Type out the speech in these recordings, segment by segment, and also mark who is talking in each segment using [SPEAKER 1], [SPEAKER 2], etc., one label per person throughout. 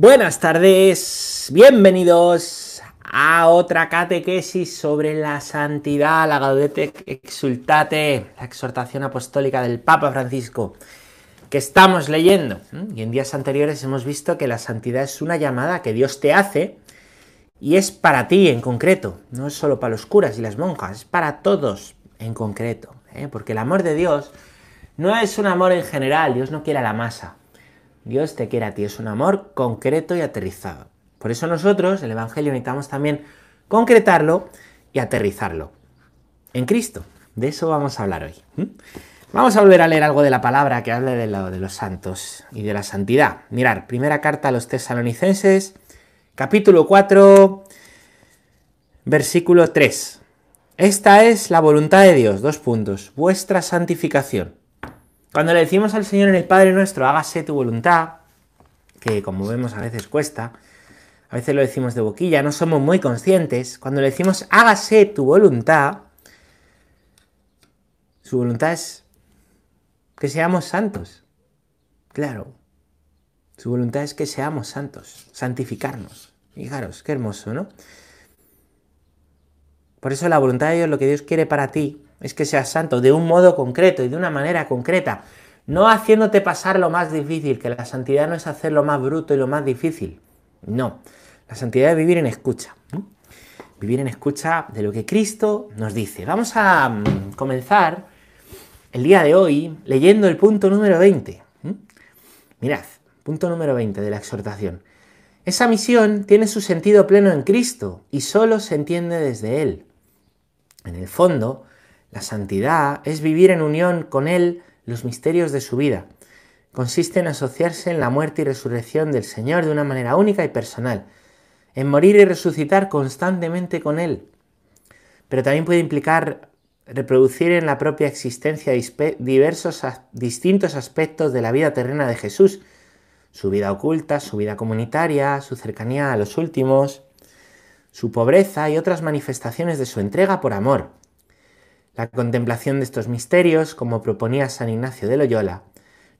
[SPEAKER 1] Buenas tardes, bienvenidos a otra catequesis sobre la santidad, la Gaudete Exultate, la exhortación apostólica del Papa Francisco, que estamos leyendo. Y en días anteriores hemos visto que la santidad es una llamada que Dios te hace y es para ti en concreto, no es solo para los curas y las monjas, es para todos en concreto, ¿eh? porque el amor de Dios no es un amor en general, Dios no quiere a la masa. Dios te quiere a ti, es un amor concreto y aterrizado. Por eso nosotros, el Evangelio, necesitamos también concretarlo y aterrizarlo. En Cristo. De eso vamos a hablar hoy. Vamos a volver a leer algo de la palabra que hable de, de los santos y de la santidad. Mirar, primera carta a los tesalonicenses, capítulo 4, versículo 3. Esta es la voluntad de Dios, dos puntos, vuestra santificación cuando le decimos al Señor en el Padre nuestro, hágase tu voluntad, que como vemos a veces cuesta, a veces lo decimos de boquilla, no somos muy conscientes, cuando le decimos hágase tu voluntad, su voluntad es que seamos santos. Claro, su voluntad es que seamos santos, santificarnos. Fijaros, qué hermoso, ¿no? Por eso la voluntad de Dios, lo que Dios quiere para ti, es que seas santo de un modo concreto y de una manera concreta, no haciéndote pasar lo más difícil, que la santidad no es hacer lo más bruto y lo más difícil. No, la santidad es vivir en escucha. Vivir en escucha de lo que Cristo nos dice. Vamos a mm, comenzar el día de hoy leyendo el punto número 20. Mirad, punto número 20 de la exhortación. Esa misión tiene su sentido pleno en Cristo y solo se entiende desde Él. En el fondo, la santidad es vivir en unión con Él los misterios de su vida. Consiste en asociarse en la muerte y resurrección del Señor de una manera única y personal, en morir y resucitar constantemente con Él. Pero también puede implicar reproducir en la propia existencia diversos distintos aspectos de la vida terrena de Jesús, su vida oculta, su vida comunitaria, su cercanía a los últimos, su pobreza y otras manifestaciones de su entrega por amor, la contemplación de estos misterios, como proponía San Ignacio de Loyola,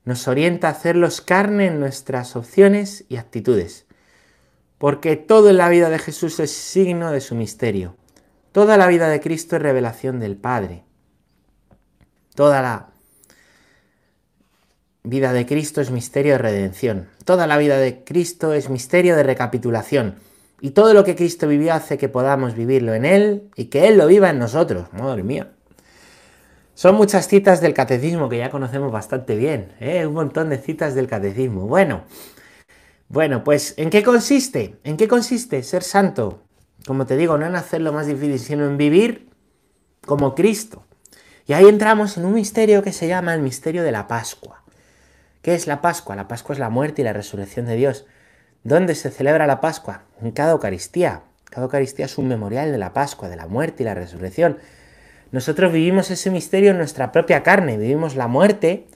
[SPEAKER 1] nos orienta a hacerlos carne en nuestras opciones y actitudes, porque todo en la vida de Jesús es signo de su misterio. Toda la vida de Cristo es revelación del Padre. Toda la vida de Cristo es misterio de redención. Toda la vida de Cristo es misterio de recapitulación. Y todo lo que Cristo vivió hace que podamos vivirlo en Él y que Él lo viva en nosotros. Madre mía. Son muchas citas del catecismo que ya conocemos bastante bien, ¿eh? un montón de citas del catecismo. Bueno, bueno, pues ¿en qué consiste? ¿En qué consiste ser santo? Como te digo, no en hacerlo más difícil, sino en vivir como Cristo. Y ahí entramos en un misterio que se llama el misterio de la Pascua. ¿Qué es la Pascua? La Pascua es la muerte y la resurrección de Dios. ¿Dónde se celebra la Pascua? En cada Eucaristía. Cada Eucaristía es un memorial de la Pascua, de la muerte y la resurrección. Nosotros vivimos ese misterio en nuestra propia carne, vivimos la muerte,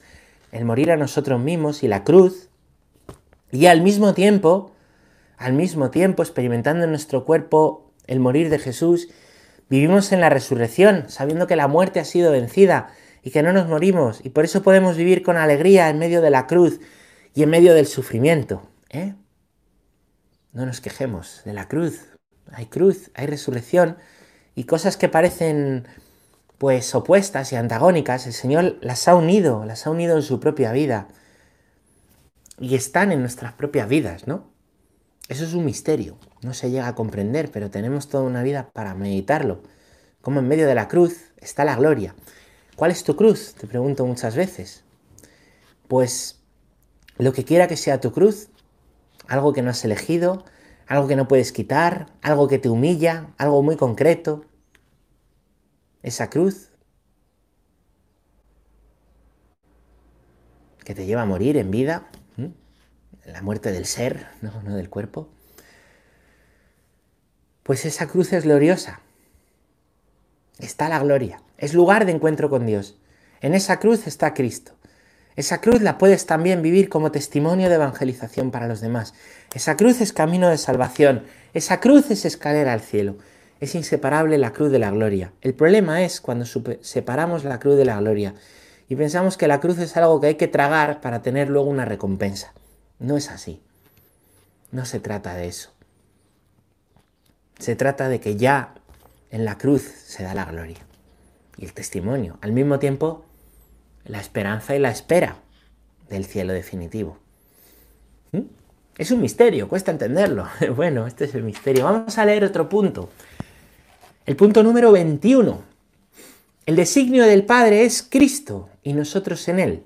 [SPEAKER 1] el morir a nosotros mismos y la cruz, y al mismo tiempo, al mismo tiempo, experimentando en nuestro cuerpo el morir de Jesús, vivimos en la resurrección, sabiendo que la muerte ha sido vencida y que no nos morimos, y por eso podemos vivir con alegría en medio de la cruz y en medio del sufrimiento. ¿eh? No nos quejemos de la cruz. Hay cruz, hay resurrección, y cosas que parecen pues opuestas y antagónicas, el Señor las ha unido, las ha unido en su propia vida. Y están en nuestras propias vidas, ¿no? Eso es un misterio, no se llega a comprender, pero tenemos toda una vida para meditarlo. Como en medio de la cruz está la gloria. ¿Cuál es tu cruz? Te pregunto muchas veces. Pues lo que quiera que sea tu cruz, algo que no has elegido, algo que no puedes quitar, algo que te humilla, algo muy concreto, esa cruz que te lleva a morir en vida, la muerte del ser, no, no del cuerpo, pues esa cruz es gloriosa. Está la gloria, es lugar de encuentro con Dios. En esa cruz está Cristo. Esa cruz la puedes también vivir como testimonio de evangelización para los demás. Esa cruz es camino de salvación. Esa cruz es escalera al cielo es inseparable la cruz de la gloria. El problema es cuando separamos la cruz de la gloria y pensamos que la cruz es algo que hay que tragar para tener luego una recompensa. No es así. No se trata de eso. Se trata de que ya en la cruz se da la gloria y el testimonio. Al mismo tiempo, la esperanza y la espera del cielo definitivo. ¿Mm? Es un misterio, cuesta entenderlo. Bueno, este es el misterio. Vamos a leer otro punto. El punto número 21. El designio del Padre es Cristo y nosotros en Él.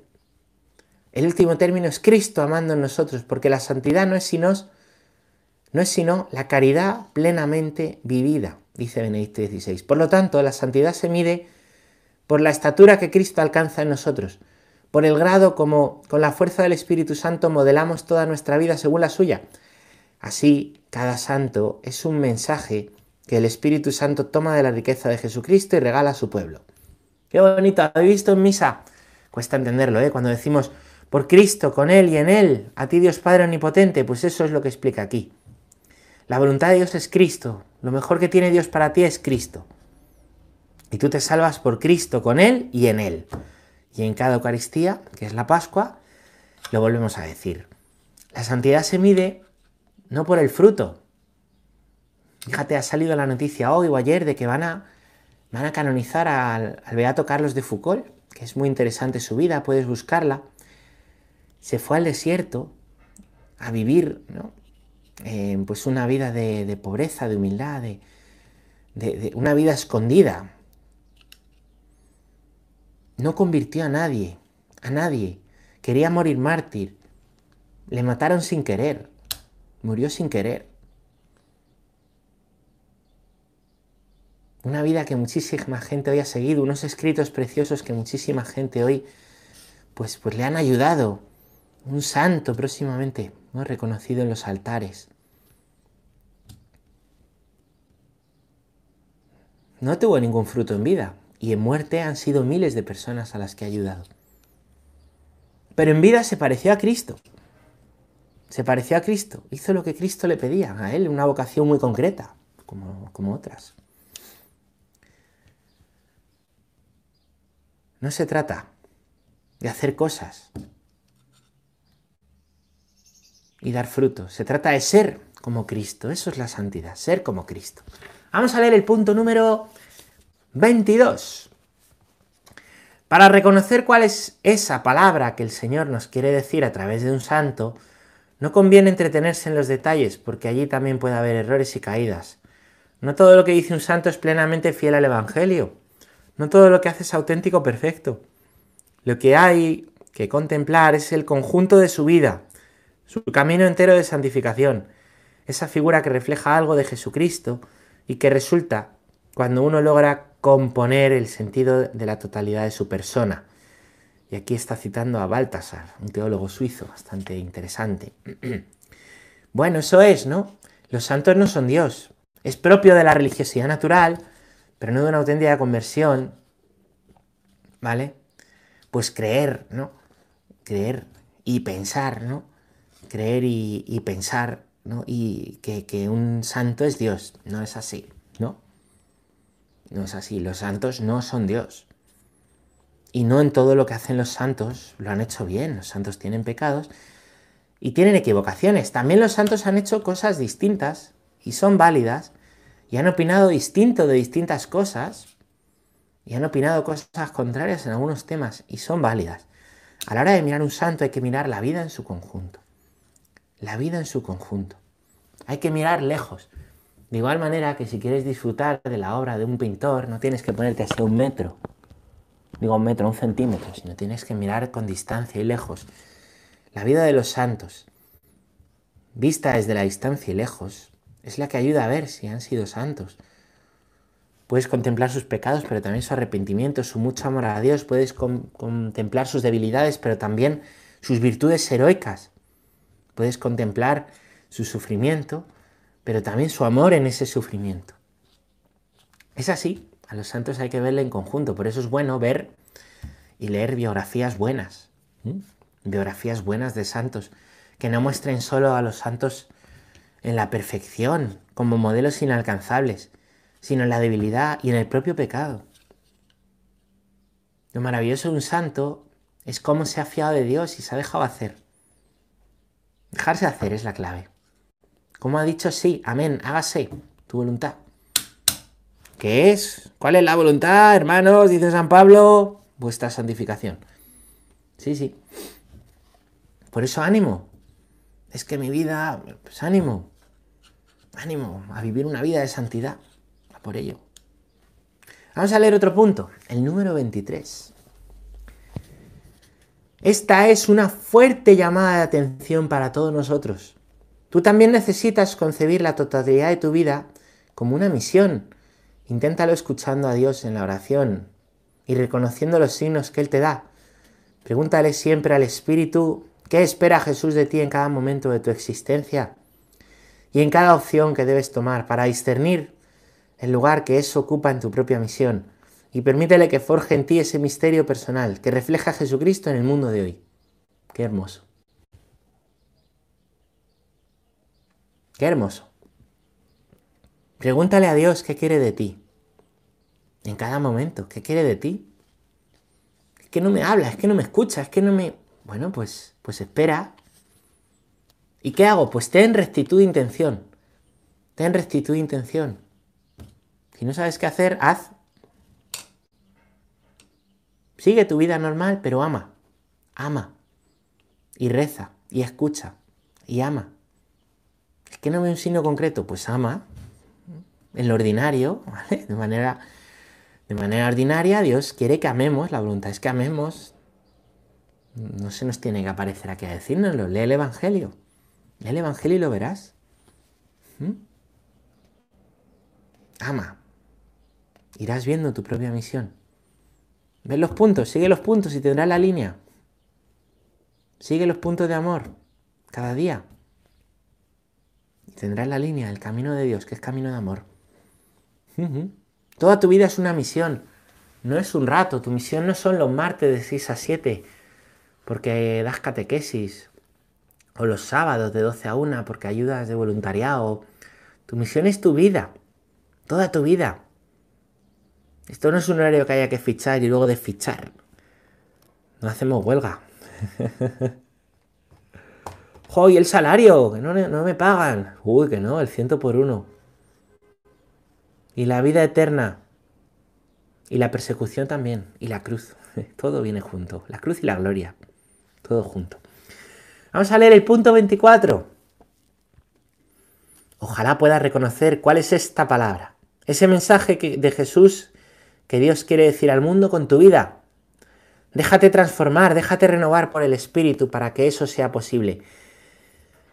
[SPEAKER 1] El último término es Cristo amando en nosotros, porque la santidad no es sino, no es sino la caridad plenamente vivida, dice Benedicto XVI. Por lo tanto, la santidad se mide por la estatura que Cristo alcanza en nosotros, por el grado como con la fuerza del Espíritu Santo modelamos toda nuestra vida según la suya. Así, cada santo es un mensaje que el Espíritu Santo toma de la riqueza de Jesucristo y regala a su pueblo. Qué bonito, ¿habéis visto en misa? Cuesta entenderlo, ¿eh? Cuando decimos por Cristo, con Él y en Él, a ti Dios Padre Omnipotente, pues eso es lo que explica aquí. La voluntad de Dios es Cristo, lo mejor que tiene Dios para ti es Cristo. Y tú te salvas por Cristo, con Él y en Él. Y en cada Eucaristía, que es la Pascua, lo volvemos a decir. La santidad se mide no por el fruto. Fíjate, ha salido la noticia hoy o ayer de que van a, van a canonizar al, Beato Carlos de Foucault, que es muy interesante su vida, puedes buscarla. Se fue al desierto a vivir ¿no? Pues una vida de, pobreza, de humildad, de una vida escondida, no convirtió a nadie, a nadie. Quería morir mártir. Le mataron sin querer. Murió sin querer. Una vida que muchísima gente hoy ha seguido, unos escritos preciosos que muchísima gente hoy pues, pues le han ayudado. Un santo próximamente, ¿no? reconocido en los altares. No tuvo ningún fruto en vida, y en muerte han sido miles de personas a las que ha ayudado. Pero en vida se pareció a Cristo. Se pareció a Cristo. Hizo lo que Cristo le pedía a él, una vocación muy concreta, como, como otras. No se trata de hacer cosas y dar frutos. Se trata de ser como Cristo. Eso es la santidad, ser como Cristo. Vamos a leer el punto número 22. Para reconocer cuál es esa palabra que el Señor nos quiere decir a través de un santo, no conviene entretenerse en los detalles, porque allí también puede haber errores y caídas. No todo lo que dice un santo es plenamente fiel al Evangelio. No todo lo que hace es auténtico perfecto. Lo que hay que contemplar es el conjunto de su vida, su camino entero de santificación, esa figura que refleja algo de Jesucristo y que resulta, cuando uno logra componer el sentido de la totalidad de su persona. Y aquí está citando a Baltasar, un teólogo suizo bastante interesante. bueno, eso es, ¿no? Los santos no son Dios. Es propio de la religiosidad natural, pero no de una auténtica conversión. ¿Vale? Pues creer, ¿no? Creer y pensar, ¿no? Creer y, pensar, ¿no? Y que, que un santo es Dios. No es así, ¿no? No es así, los santos no son Dios. Y no en todo lo que hacen los santos lo han hecho bien, los santos tienen pecados y tienen equivocaciones. También los santos han hecho cosas distintas y son válidas y han opinado distinto de distintas cosas y han opinado cosas contrarias en algunos temas y son válidas. A la hora de mirar un santo hay que mirar la vida en su conjunto. La vida en su conjunto. Hay que mirar lejos. De igual manera que si quieres disfrutar de la obra de un pintor, no tienes que ponerte hasta un metro, digo un metro, un centímetro, sino tienes que mirar con distancia y lejos. La vida de los santos, vista desde la distancia y lejos, es la que ayuda a ver si han sido santos. Puedes contemplar sus pecados, pero también su arrepentimiento, su mucho amor a Dios. Puedes contemplar sus debilidades, pero también sus virtudes heroicas. Puedes contemplar su sufrimiento, pero también su amor en ese sufrimiento. Es así, a los santos hay que verle en conjunto, por eso es bueno ver y leer biografías buenas, biografías buenas de santos, que no muestren solo a los santos en la perfección, como modelos inalcanzables, sino en la debilidad y en el propio pecado. Lo maravilloso de un santo es cómo se ha fiado de Dios y se ha dejado hacer. Dejarse hacer es la clave. Como ha dicho, sí, amén, hágase tu voluntad. ¿Qué es? ¿Cuál es la voluntad, hermanos? Dice San Pablo, vuestra santificación. Sí, sí. Por eso ánimo. Es que mi vida, pues ánimo. Ánimo a vivir una vida de santidad. Por ello. Vamos a leer otro punto, el número 23. Esta es una fuerte llamada de atención para todos nosotros. Tú también necesitas concebir la totalidad de tu vida como una misión. Inténtalo escuchando a Dios en la oración y reconociendo los signos que Él te da. Pregúntale siempre al Espíritu qué espera Jesús de ti en cada momento de tu existencia y en cada opción que debes tomar para discernir el lugar que eso ocupa en tu propia misión y permítele que forje en ti ese misterio personal que refleja a Jesucristo en el mundo de hoy. Qué hermoso. Qué hermoso. Pregúntale a Dios qué quiere de ti. En cada momento, ¿qué quiere de ti? Es que no me habla, es que no me escucha, es que no me... Bueno, pues, pues espera. ¿Y qué hago? Pues ten rectitud de intención. Ten rectitud de intención. Si no sabes qué hacer, haz. Sigue tu vida normal, pero ama. Ama. Y reza. Y escucha. Y ama. Es que no ve un signo concreto, pues ama. En lo ordinario, ¿vale? De manera, de manera ordinaria, Dios quiere que amemos. La voluntad es que amemos. No se nos tiene que aparecer aquí a decírnoslo. Lee el Evangelio. Lee el Evangelio y lo verás. ¿Mm? Ama. Irás viendo tu propia misión. Ve los puntos, sigue los puntos y tendrás la línea. Sigue los puntos de amor cada día. Y tendrás la línea, el camino de Dios, que es camino de amor. Toda tu vida es una misión. No es un rato. Tu misión no son los martes de 6 a 7 porque das catequesis. O los sábados de 12 a 1 porque ayudas de voluntariado. Tu misión es tu vida. Toda tu vida. Esto no es un horario que haya que fichar y luego desfichar. No hacemos huelga. ¡Joy, el salario! Que no, no, me pagan. Uy, que no, el ciento por uno. Y la vida eterna. Y la persecución también. Y la cruz. Todo viene junto. La cruz y la gloria. Todo junto. Vamos a leer el punto 24. Ojalá puedas reconocer cuál es esta palabra. Ese mensaje de Jesús que Dios quiere decir al mundo con tu vida. Déjate transformar, déjate renovar por el Espíritu para que eso sea posible.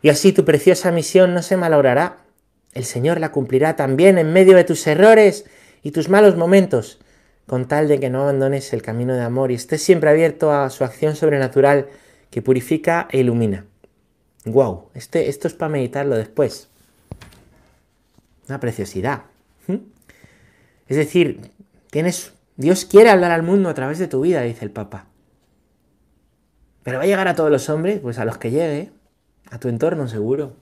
[SPEAKER 1] Y así tu preciosa misión no se malogrará. El Señor la cumplirá también en medio de tus errores y tus malos momentos, con tal de que no abandones el camino de amor y estés siempre abierto a su acción sobrenatural que purifica e ilumina. ¡Wow! Este, esto es para meditarlo después. Una preciosidad. ¿Mm? Es decir, Dios quiere hablar al mundo a través de tu vida, dice el Papa. Pero va a llegar a todos los hombres, pues a los que llegue, a tu entorno seguro.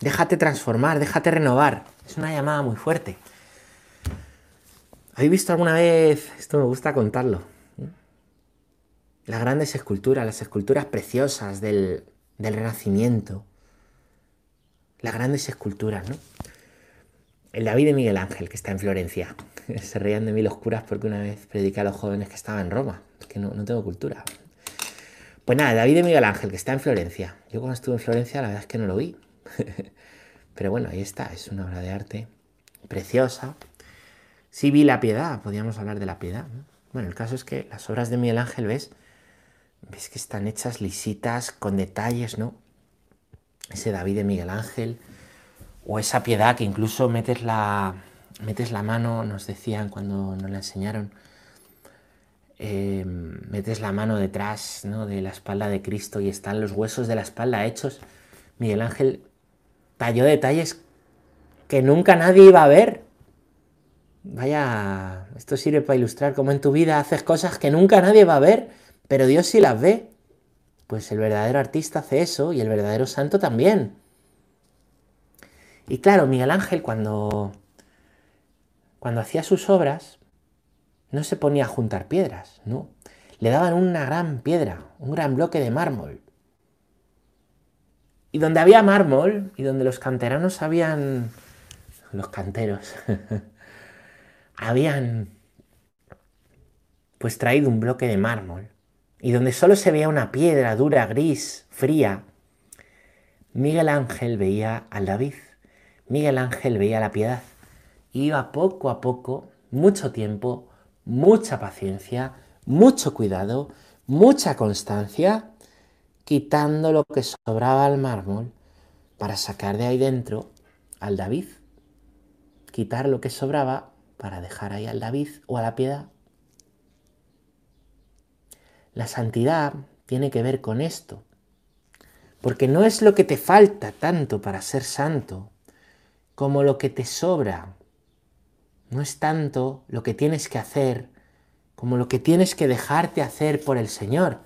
[SPEAKER 1] Déjate transformar, déjate renovar. Es una llamada muy fuerte. ¿Habéis visto alguna vez, esto me gusta contarlo, las grandes esculturas, las esculturas preciosas del, del Renacimiento? Las grandes esculturas, ¿no? El David de Miguel Ángel, que está en Florencia. Se reían de mí los curas porque una vez prediqué a los jóvenes que estaba en Roma, que no, tengo cultura. Pues nada, David de Miguel Ángel, que está en Florencia. Yo cuando estuve en Florencia la verdad es que no lo vi. Pero bueno, ahí está, es una obra de arte preciosa. Sí vi la piedad, podríamos hablar de la piedad. Bueno, el caso es que las obras de Miguel Ángel, ¿ves? Ves que están hechas lisitas, con detalles, ¿no? Ese David de Miguel Ángel, o esa piedad que incluso metes la, metes la mano, nos decían cuando nos la enseñaron, eh, metes la mano detrás ¿no? de la espalda de Cristo y están los huesos de la espalda hechos. Miguel Ángel talló detalles que nunca nadie iba a ver. Vaya, esto sirve para ilustrar cómo en tu vida haces cosas que nunca nadie va a ver, pero Dios sí las ve. Pues el verdadero artista hace eso y el verdadero santo también. Y claro, Miguel Ángel cuando, cuando hacía sus obras, no se ponía a juntar piedras, no. Le daban una gran piedra, un gran bloque de mármol. y donde había mármol y donde los canteranos habían, los canteros, habían pues traído un bloque de mármol y donde solo se veía una piedra dura, gris, fría, Miguel Ángel veía al David, Miguel Ángel veía la piedad. iba poco a poco, mucho tiempo, mucha paciencia, mucho cuidado, mucha constancia, quitando lo que sobraba al mármol para sacar de ahí dentro al David. Quitar lo que sobraba para dejar ahí al David o a la piedad. La santidad tiene que ver con esto, porque no es lo que te falta tanto para ser santo, como lo que te sobra. No es tanto lo que tienes que hacer, como lo que tienes que dejarte hacer por el Señor.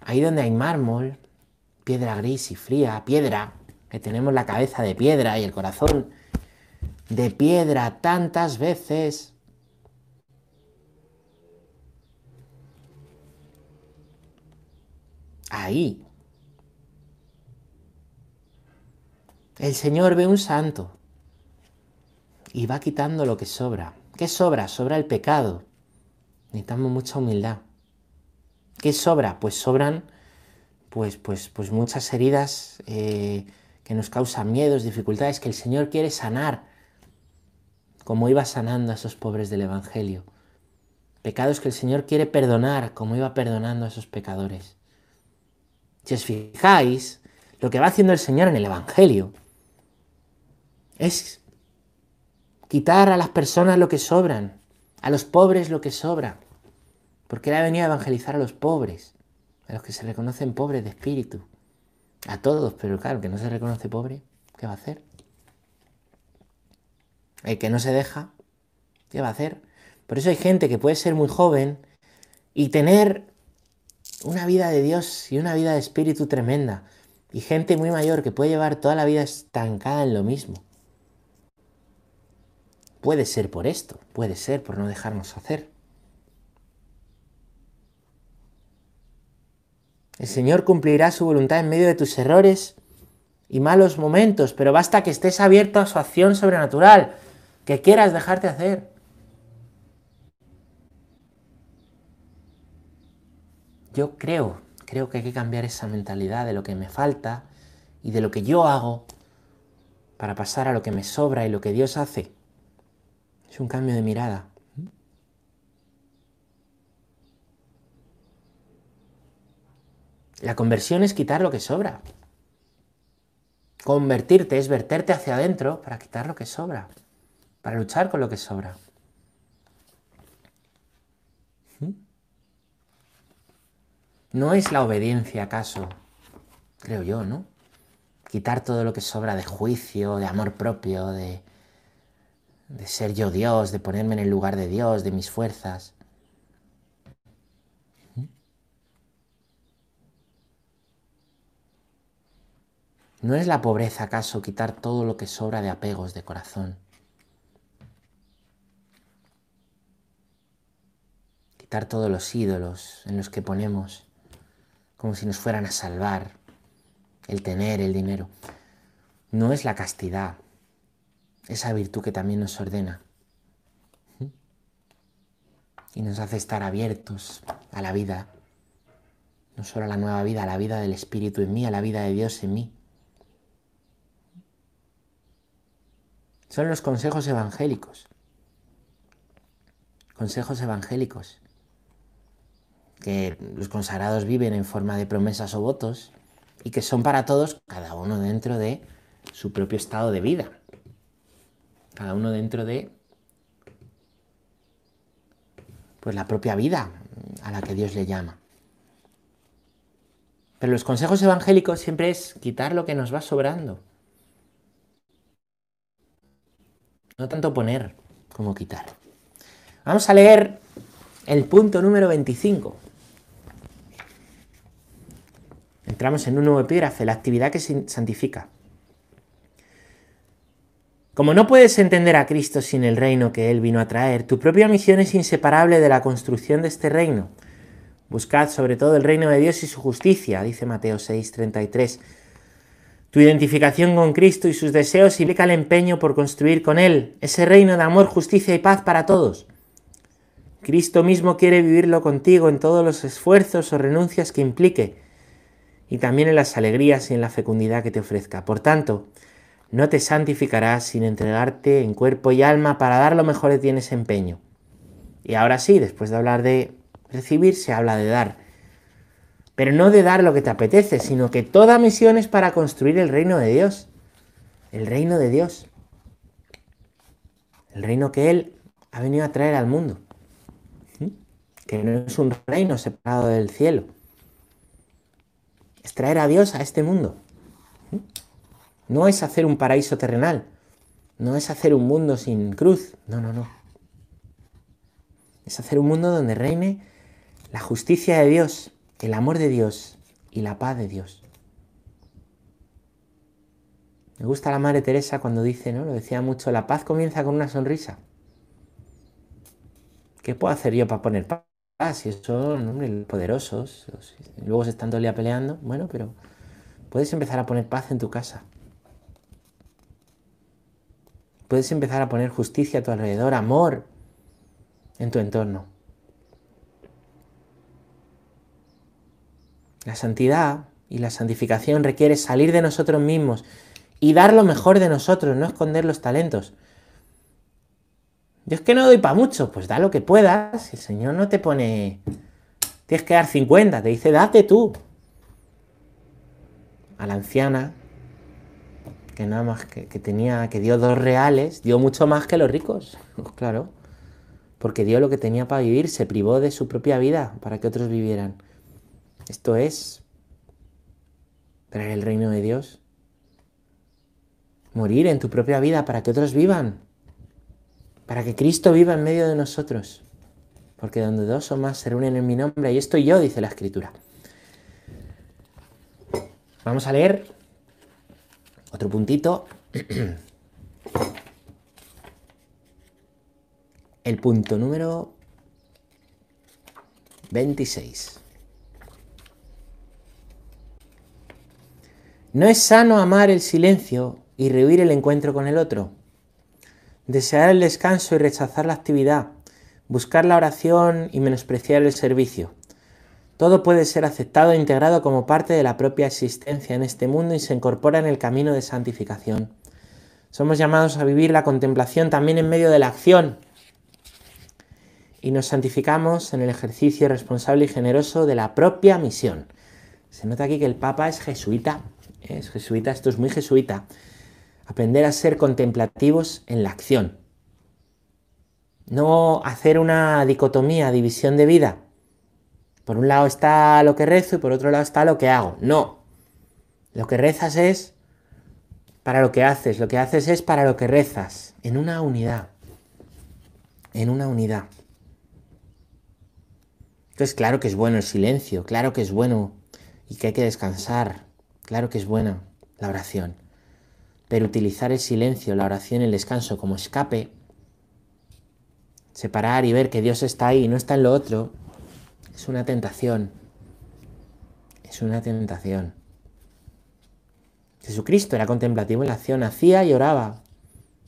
[SPEAKER 1] Ahí donde hay mármol, piedra gris y fría, piedra, que tenemos la cabeza de piedra y el corazón de piedra tantas veces. Ahí. El Señor ve un santo y va quitando lo que sobra. ¿Qué sobra? Sobra el pecado. Necesitamos mucha humildad. ¿Qué sobra? Pues sobran pues, pues, pues muchas heridas eh, que nos causan miedos, dificultades que el Señor quiere sanar, como iba sanando a esos pobres del Evangelio. Pecados que el Señor quiere perdonar, como iba perdonando a esos pecadores. Si os fijáis, lo que va haciendo el Señor en el Evangelio es quitar a las personas lo que sobran, a los pobres lo que sobra. Porque Él ha venido a evangelizar a los pobres, a los que se reconocen pobres de espíritu. A todos, pero claro, que no se reconoce pobre, ¿qué va a hacer? El que no se deja, ¿qué va a hacer? Por eso hay gente que puede ser muy joven y tener una vida de Dios y una vida de espíritu tremenda. Y gente muy mayor que puede llevar toda la vida estancada en lo mismo. Puede ser por esto, puede ser por no dejarnos hacer. El Señor cumplirá su voluntad en medio de tus errores y malos momentos, pero basta que estés abierto a su acción sobrenatural, que quieras dejarte hacer. Yo creo, creo que hay que cambiar esa mentalidad de lo que me falta y de lo que yo hago para pasar a lo que me sobra y lo que Dios hace. Es un cambio de mirada. La conversión es quitar lo que sobra. Convertirte es verterte hacia adentro para quitar lo que sobra, para luchar con lo que sobra. No es la obediencia, acaso, creo yo, ¿no? Quitar todo lo que sobra de juicio, de amor propio, de, ser yo Dios, de ponerme en el lugar de Dios, de mis fuerzas. ¿No es la pobreza acaso quitar todo lo que sobra de apegos de corazón? Quitar todos los ídolos en los que ponemos como si nos fueran a salvar el tener, el dinero. No es la castidad, esa virtud que también nos ordena y nos hace estar abiertos a la vida, no solo a la nueva vida, a la vida del Espíritu en mí, a la vida de Dios en mí. Son los consejos evangélicos. Consejos evangélicos. Que los consagrados viven en forma de promesas o votos y que son para todos, cada uno dentro de su propio estado de vida. Cada uno dentro de pues la propia vida a la que Dios le llama. Pero los consejos evangélicos siempre es quitar lo que nos va sobrando. No tanto poner como quitar. Vamos a leer el punto número 25. Entramos en un nuevo epígrafe, la actividad que se santifica. Como no puedes entender a Cristo sin el reino que Él vino a traer, tu propia misión es inseparable de la construcción de este reino. Buscad sobre todo el reino de Dios y su justicia, dice Mateo 6:33. Tu identificación con Cristo y sus deseos implica el empeño por construir con Él ese reino de amor, justicia y paz para todos. Cristo mismo quiere vivirlo contigo en todos los esfuerzos o renuncias que implique y también en las alegrías y en la fecundidad que te ofrezca. Por tanto, no te santificarás sin entregarte en cuerpo y alma para dar lo mejor de ti en ese empeño. Y ahora sí, después de hablar de recibir, se habla de dar. Pero no de dar lo que te apetece, sino que toda misión es para construir el reino de Dios. El reino de Dios. El reino que Él ha venido a traer al mundo. Que no es un reino separado del cielo. Es traer a Dios a este mundo. No es hacer un paraíso terrenal. No es hacer un mundo sin cruz. No, no, no. Es hacer un mundo donde reine la justicia de Dios el amor de Dios y la paz de Dios. Me gusta la Madre Teresa cuando dice, ¿no? Lo decía mucho, la paz comienza con una sonrisa. ¿Qué puedo hacer yo para poner paz? Si son poderosos, luego se están todo el día peleando, bueno, pero puedes empezar a poner paz en tu casa. Puedes empezar a poner justicia a tu alrededor, amor en tu entorno. La santidad y la santificación requiere salir de nosotros mismos y dar lo mejor de nosotros, no esconder los talentos. Yo es que no doy para mucho, pues da lo que puedas. El Señor no te pone, tienes que dar 50, te dice, date tú. A la anciana, que nada más que, que tenía, que dio dos reales, dio mucho más que los ricos, claro. Porque dio lo que tenía para vivir, se privó de su propia vida para que otros vivieran. Esto es traer el reino de Dios. Morir en tu propia vida para que otros vivan. Para que Cristo viva en medio de nosotros. Porque donde dos o más se reúnen en mi nombre, ahí estoy yo, dice la Escritura. Vamos a leer otro puntito. El punto número 26. No es sano amar el silencio y rehuir el encuentro con el otro. Desear el descanso y rechazar la actividad. Buscar la oración y menospreciar el servicio. Todo puede ser aceptado e integrado como parte de la propia existencia en este mundo y se incorpora en el camino de santificación. Somos llamados a vivir la contemplación también en medio de la acción. Y nos santificamos en el ejercicio responsable y generoso de la propia misión. Se nota aquí que el Papa es jesuita es jesuita, esto es muy jesuita, aprender a ser contemplativos en la acción. No hacer una dicotomía, división de vida. Por un lado está lo que rezo y por otro lado está lo que hago. No. Lo que rezas es para lo que haces, lo que haces es para lo que rezas, en una unidad. En una unidad. Entonces, claro que es bueno el silencio, claro que es bueno y que hay que descansar, Claro que es buena la oración, pero utilizar el silencio, la oración, el descanso como escape, separar y ver que Dios está ahí y no está en lo otro, es una tentación. Es una tentación. Jesucristo era contemplativo en la acción, hacía y oraba.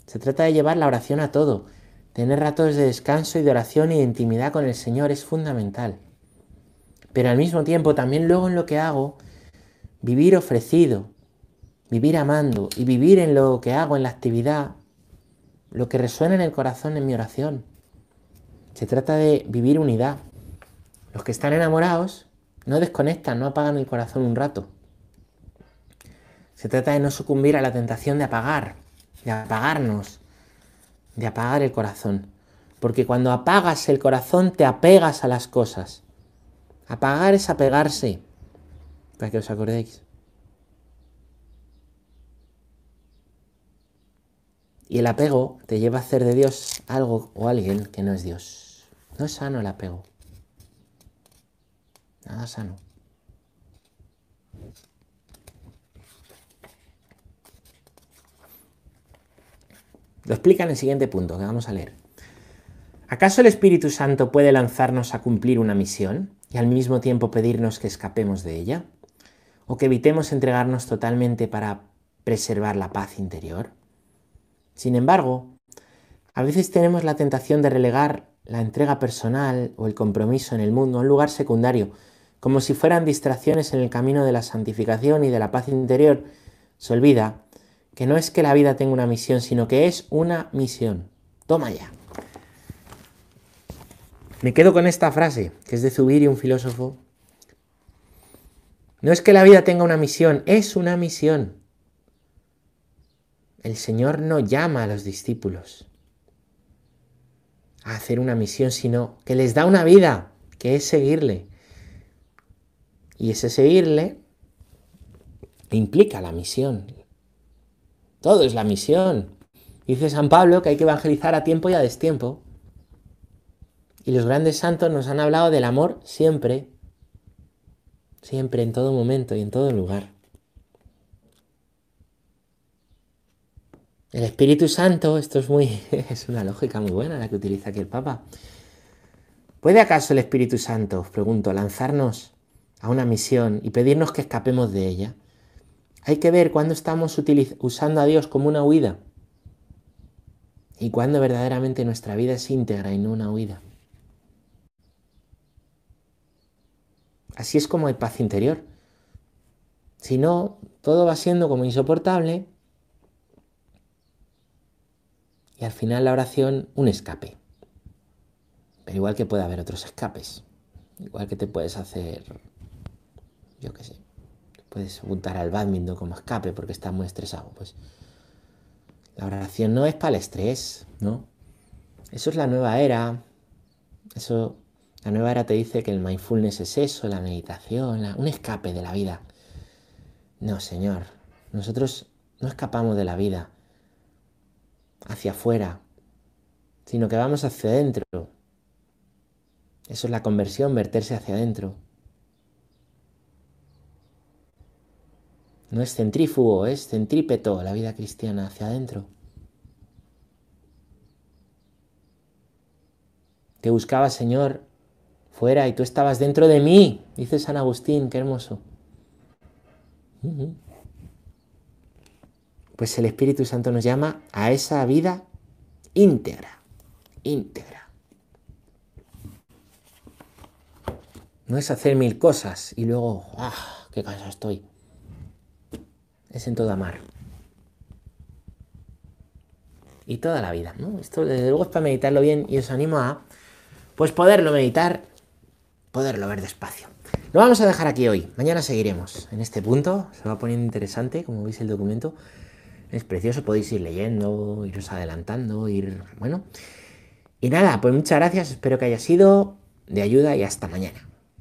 [SPEAKER 1] Se trata de llevar la oración a todo. Tener ratos de descanso y de oración y de intimidad con el Señor es fundamental. Pero al mismo tiempo también luego en lo que hago vivir ofrecido, vivir amando y vivir en lo que hago, en la actividad, lo que resuena en el corazón en mi oración. Se trata de vivir unidad. Los que están enamorados no desconectan, no apagan el corazón un rato. Se trata de no sucumbir a la tentación de apagar, de apagarnos, de apagar el corazón. Porque cuando apagas el corazón te apegas a las cosas. Apagar es apegarse para que os acordéis. Y el apego te lleva a hacer de Dios algo o alguien que no es Dios. No es sano el apego. Nada sano. Lo explica en el siguiente punto que vamos a leer. ¿Acaso el Espíritu Santo puede lanzarnos a cumplir una misión y al mismo tiempo pedirnos que escapemos de ella? o que evitemos entregarnos totalmente para preservar la paz interior. Sin embargo, a veces tenemos la tentación de relegar la entrega personal o el compromiso en el mundo a un lugar secundario, como si fueran distracciones en el camino de la santificación y de la paz interior. Se olvida que no es que la vida tenga una misión, sino que es una misión. Toma ya. Me quedo con esta frase, que es de Zubiri, un filósofo. No es que la vida tenga una misión, es una misión. El Señor no llama a los discípulos a hacer una misión, sino que les da una vida, que es seguirle. Y ese seguirle implica la misión. Todo es la misión. Dice San Pablo que hay que evangelizar a tiempo y a destiempo. Y los grandes santos nos han hablado del amor siempre, siempre, en todo momento y en todo lugar. El Espíritu Santo, esto es muy, es una lógica muy buena la que utiliza aquí el Papa. ¿Puede acaso el Espíritu Santo, os pregunto, lanzarnos a una misión y pedirnos que escapemos de ella? Hay que ver cuándo estamos usando a Dios como una huida y cuándo verdaderamente nuestra vida es íntegra y no una huida. Así es como hay paz interior. Si no, todo va siendo como insoportable al final la oración un escape. Pero igual que puede haber otros escapes. Igual que te puedes hacer, yo qué sé, puedes apuntar al badminton como escape porque estás muy estresado. Pues la oración no es para el estrés, ¿no? Eso es la nueva era. Eso, la nueva era te dice que el mindfulness es eso, la meditación, un escape de la vida. No, Señor. Nosotros no escapamos de la vida hacia afuera, sino que vamos hacia adentro. Eso es la conversión, verterse hacia adentro. No es centrífugo, es centrípeto la vida cristiana hacia adentro. Te buscaba, Señor, fuera y tú estabas dentro de mí, dice San Agustín, qué hermoso. Pues el Espíritu Santo nos llama a esa vida íntegra, íntegra. No es hacer mil cosas y luego, ¡ah, qué cansado estoy! Es en todo amar. Y toda la vida, ¿no? Esto desde luego es para meditarlo bien y os animo a, pues poderlo meditar, poderlo ver despacio. Lo vamos a dejar aquí hoy. Mañana seguiremos en este punto. Se va poniendo interesante, como veis el documento. Es precioso, podéis ir leyendo, iros adelantando, ir... Bueno. Y nada, pues muchas gracias, espero que haya sido de ayuda y hasta mañana.